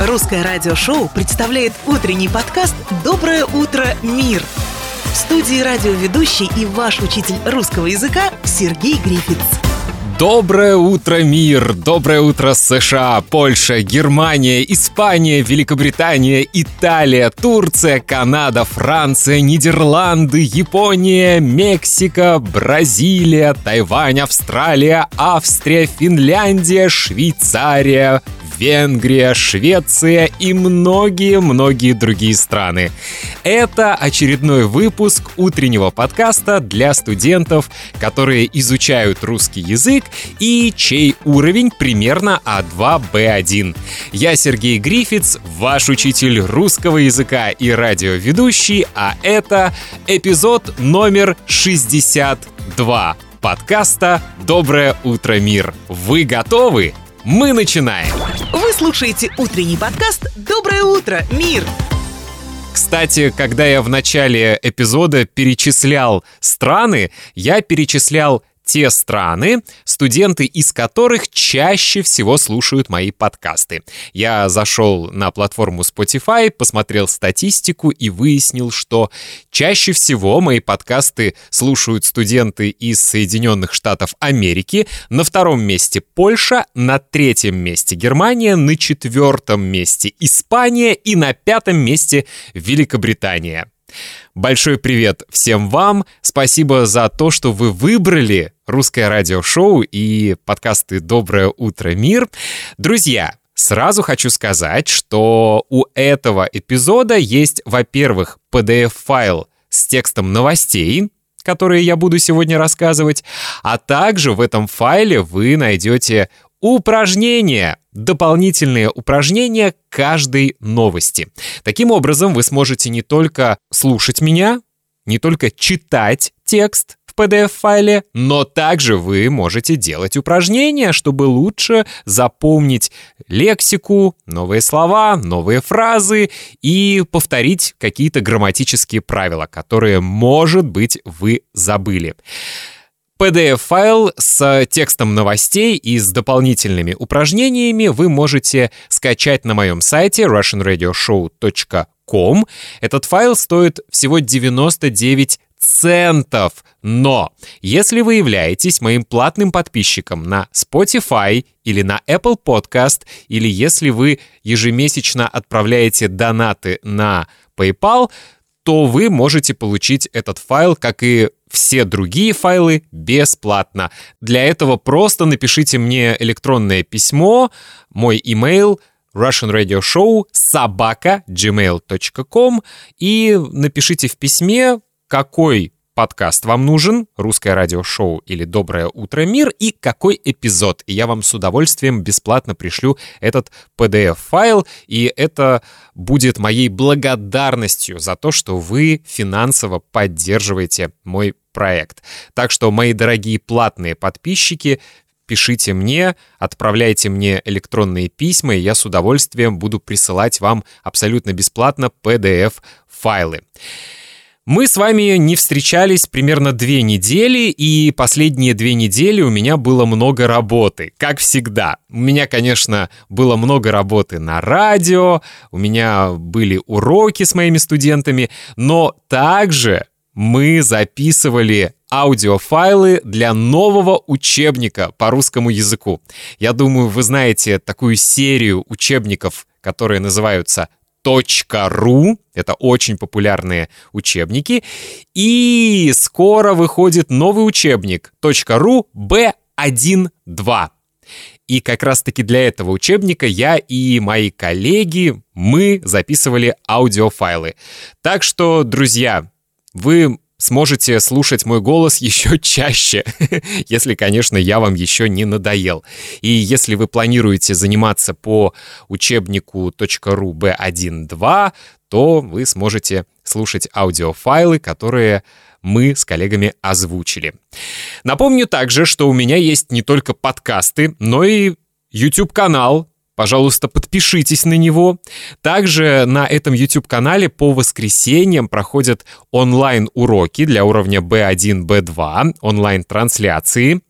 Русское радиошоу представляет утренний подкаст «Доброе утро, мир». В студии радиоведущий и ваш учитель русского языка Сергей Грифиц. Доброе утро, мир! Доброе утро, США, Польша, Германия, Испания, Великобритания, Италия, Турция, Канада, Франция, Нидерланды, Япония, Мексика, Бразилия, Тайвань, Австралия, Австрия, Финляндия, Швейцария, Венгрия, Швеция и многие-многие другие страны. Это очередной выпуск утреннего подкаста для студентов, которые изучают русский язык и чей уровень примерно А2, Б1. Я Сергей Грифиц, ваш учитель русского языка и радиоведущий, а это эпизод номер 62 подкаста «Доброе утро, мир». Вы готовы? Мы начинаем! Вы слушаете утренний подкаст «Доброе утро, мир». Кстати, когда я в начале эпизода перечислял страны, я перечислял те страны, студенты из которых чаще всего слушают мои подкасты. Я зашел на платформу Spotify, посмотрел статистику и выяснил, что чаще всего мои подкасты слушают студенты из Соединенных Штатов Америки, на втором месте Польша, на третьем месте Германия, на четвертом месте Испания и на пятом месте Великобритания. Большой привет всем вам. Спасибо за то, что вы выбрали русское радиошоу и подкасты «Доброе утро, мир». Друзья, Сразу хочу сказать, что у этого эпизода есть, во-первых, PDF-файл с текстом новостей, которые я буду сегодня рассказывать, а также в этом файле вы найдете упражнения, дополнительные упражнения каждой новости. Таким образом, вы сможете не только слушать меня, не только читать текст в PDF-файле, но также вы можете делать упражнения, чтобы лучше запомнить лексику, новые слова, новые фразы и повторить какие-то грамматические правила, которые, может быть, вы забыли. PDF-файл с текстом новостей и с дополнительными упражнениями вы можете скачать на моем сайте russianradioshow.com. Этот файл стоит всего 99 центов. Но если вы являетесь моим платным подписчиком на Spotify или на Apple Podcast, или если вы ежемесячно отправляете донаты на PayPal, то вы можете получить этот файл, как и все другие файлы бесплатно. Для этого просто напишите мне электронное письмо, мой email Russian Radio Show собака gmail.com и напишите в письме, какой подкаст вам нужен, русское радиошоу или доброе утро мир, и какой эпизод. И я вам с удовольствием бесплатно пришлю этот PDF-файл, и это будет моей благодарностью за то, что вы финансово поддерживаете мой проект. Так что, мои дорогие платные подписчики, пишите мне, отправляйте мне электронные письма, и я с удовольствием буду присылать вам абсолютно бесплатно PDF-файлы. Мы с вами не встречались примерно две недели, и последние две недели у меня было много работы, как всегда. У меня, конечно, было много работы на радио, у меня были уроки с моими студентами, но также мы записывали аудиофайлы для нового учебника по русскому языку. Я думаю, вы знаете такую серию учебников, которые называются .ру. Это очень популярные учебники. И скоро выходит новый учебник .ру B1.2. И как раз-таки для этого учебника я и мои коллеги, мы записывали аудиофайлы. Так что, друзья, вы сможете слушать мой голос еще чаще, если, конечно, я вам еще не надоел. И если вы планируете заниматься по учебнику .ru B1.2, то вы сможете слушать аудиофайлы, которые мы с коллегами озвучили. Напомню также, что у меня есть не только подкасты, но и YouTube-канал, Пожалуйста, подпишитесь на него. Также на этом YouTube-канале по воскресеньям проходят онлайн-уроки для уровня B1, B2, онлайн-трансляции.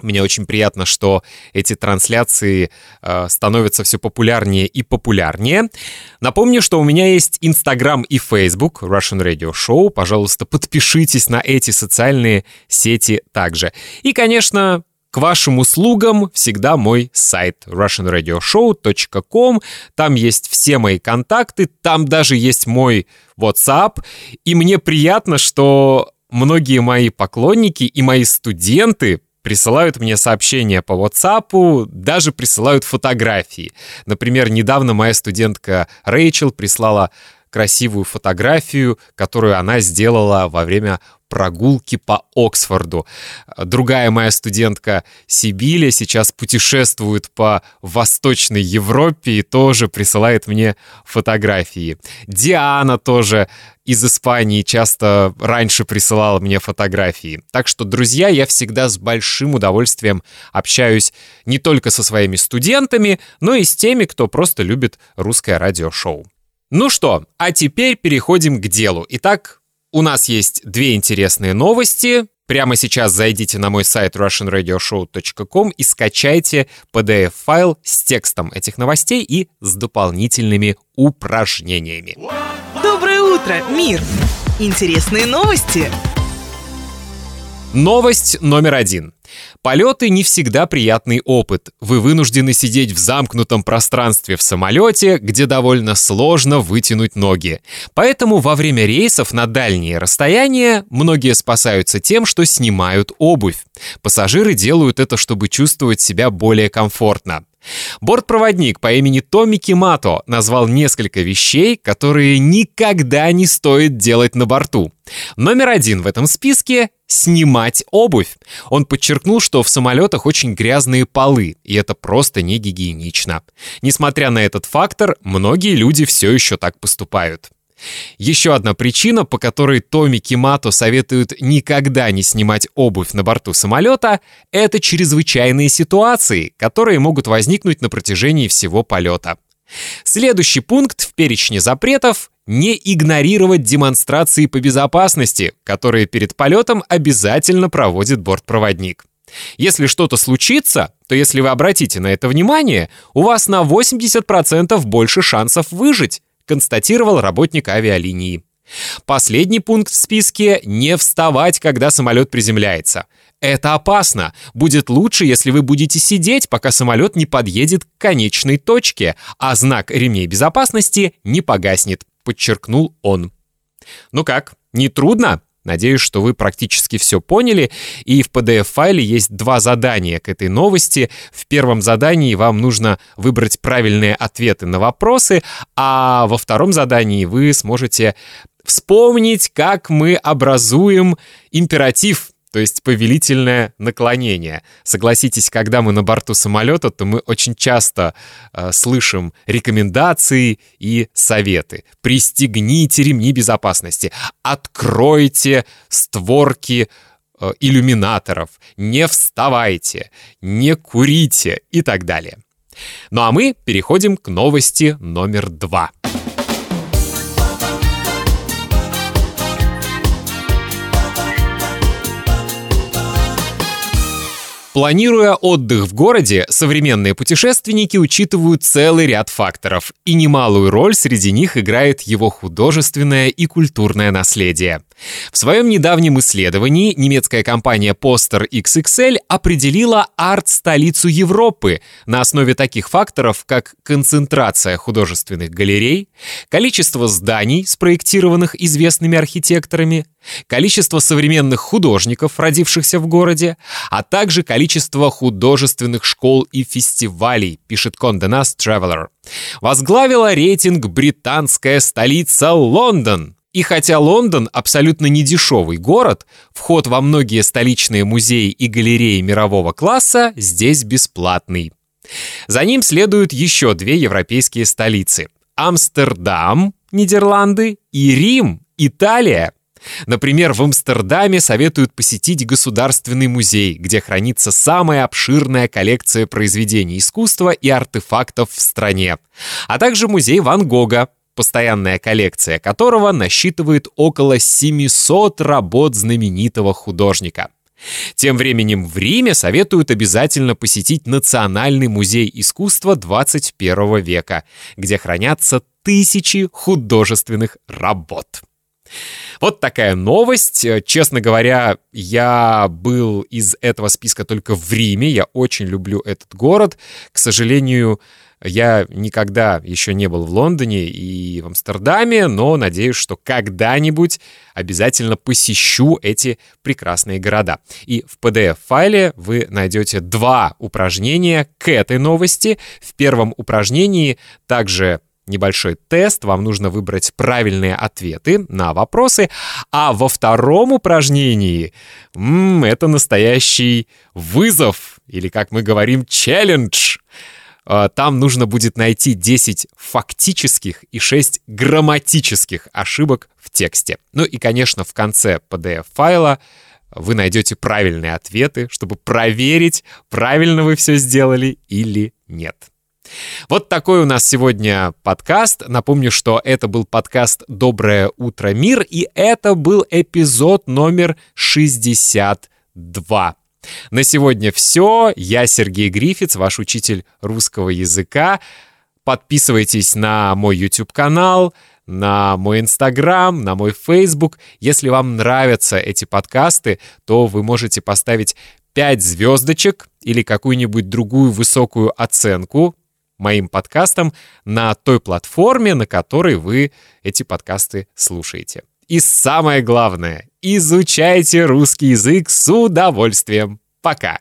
Мне очень приятно, что эти трансляции э, становятся все популярнее и популярнее. Напомню, что у меня есть Instagram и Facebook Russian Radio Show. Пожалуйста, подпишитесь на эти социальные сети также. И, конечно, к вашим услугам всегда мой сайт russianradioshow.com. Там есть все мои контакты, там даже есть мой WhatsApp. И мне приятно, что многие мои поклонники и мои студенты присылают мне сообщения по WhatsApp, даже присылают фотографии. Например, недавно моя студентка Рэйчел прислала красивую фотографию, которую она сделала во время прогулки по Оксфорду. Другая моя студентка Сибиля сейчас путешествует по Восточной Европе и тоже присылает мне фотографии. Диана тоже из Испании часто раньше присылала мне фотографии. Так что, друзья, я всегда с большим удовольствием общаюсь не только со своими студентами, но и с теми, кто просто любит русское радиошоу. Ну что, а теперь переходим к делу. Итак, у нас есть две интересные новости. Прямо сейчас зайдите на мой сайт russianradioshow.com и скачайте PDF-файл с текстом этих новостей и с дополнительными упражнениями. Доброе утро, мир! Интересные новости! Новость номер один. Полеты не всегда приятный опыт. Вы вынуждены сидеть в замкнутом пространстве в самолете, где довольно сложно вытянуть ноги. Поэтому во время рейсов на дальние расстояния многие спасаются тем, что снимают обувь. Пассажиры делают это, чтобы чувствовать себя более комфортно. Бортпроводник по имени Томми Кимато назвал несколько вещей, которые никогда не стоит делать на борту. Номер один в этом списке — снимать обувь. Он подчеркнул, что в самолетах очень грязные полы, и это просто не гигиенично. Несмотря на этот фактор, многие люди все еще так поступают. Еще одна причина, по которой Томи Кимато советуют никогда не снимать обувь на борту самолета, это чрезвычайные ситуации, которые могут возникнуть на протяжении всего полета. Следующий пункт в перечне запретов — не игнорировать демонстрации по безопасности, которые перед полетом обязательно проводит бортпроводник. Если что-то случится, то если вы обратите на это внимание, у вас на 80% больше шансов выжить, констатировал работник авиалинии. Последний пункт в списке — не вставать, когда самолет приземляется. Это опасно. Будет лучше, если вы будете сидеть, пока самолет не подъедет к конечной точке, а знак ремней безопасности не погаснет, подчеркнул он. Ну как, не трудно? Надеюсь, что вы практически все поняли, и в PDF-файле есть два задания к этой новости. В первом задании вам нужно выбрать правильные ответы на вопросы, а во втором задании вы сможете вспомнить, как мы образуем императив то есть повелительное наклонение. Согласитесь, когда мы на борту самолета, то мы очень часто э, слышим рекомендации и советы. Пристегните ремни безопасности, откройте створки э, иллюминаторов, не вставайте, не курите и так далее. Ну а мы переходим к новости номер два. Планируя отдых в городе, современные путешественники учитывают целый ряд факторов, и немалую роль среди них играет его художественное и культурное наследие. В своем недавнем исследовании немецкая компания Poster XXL определила арт-столицу Европы на основе таких факторов, как концентрация художественных галерей, количество зданий, спроектированных известными архитекторами, количество современных художников, родившихся в городе, а также количество художественных школ и фестивалей, пишет Condé Nast Traveler. Возглавила рейтинг британская столица Лондон. И хотя Лондон абсолютно не дешевый город, вход во многие столичные музеи и галереи мирового класса здесь бесплатный. За ним следуют еще две европейские столицы. Амстердам, Нидерланды, и Рим, Италия. Например, в Амстердаме советуют посетить Государственный музей, где хранится самая обширная коллекция произведений искусства и артефактов в стране, а также музей Ван Гога, постоянная коллекция которого насчитывает около 700 работ знаменитого художника. Тем временем в Риме советуют обязательно посетить Национальный музей искусства 21 века, где хранятся тысячи художественных работ. Вот такая новость. Честно говоря, я был из этого списка только в Риме. Я очень люблю этот город. К сожалению, я никогда еще не был в Лондоне и в Амстердаме, но надеюсь, что когда-нибудь обязательно посещу эти прекрасные города. И в PDF-файле вы найдете два упражнения к этой новости. В первом упражнении также небольшой тест, вам нужно выбрать правильные ответы на вопросы, а во втором упражнении м -м, это настоящий вызов, или, как мы говорим, челлендж. А, там нужно будет найти 10 фактических и 6 грамматических ошибок в тексте. Ну и, конечно, в конце PDF-файла вы найдете правильные ответы, чтобы проверить, правильно вы все сделали или нет. Вот такой у нас сегодня подкаст. Напомню, что это был подкаст «Доброе утро, мир», и это был эпизод номер 62. На сегодня все. Я Сергей Грифиц, ваш учитель русского языка. Подписывайтесь на мой YouTube-канал, на мой Инстаграм, на мой Фейсбук. Если вам нравятся эти подкасты, то вы можете поставить 5 звездочек или какую-нибудь другую высокую оценку моим подкастам на той платформе, на которой вы эти подкасты слушаете. И самое главное, изучайте русский язык с удовольствием. Пока!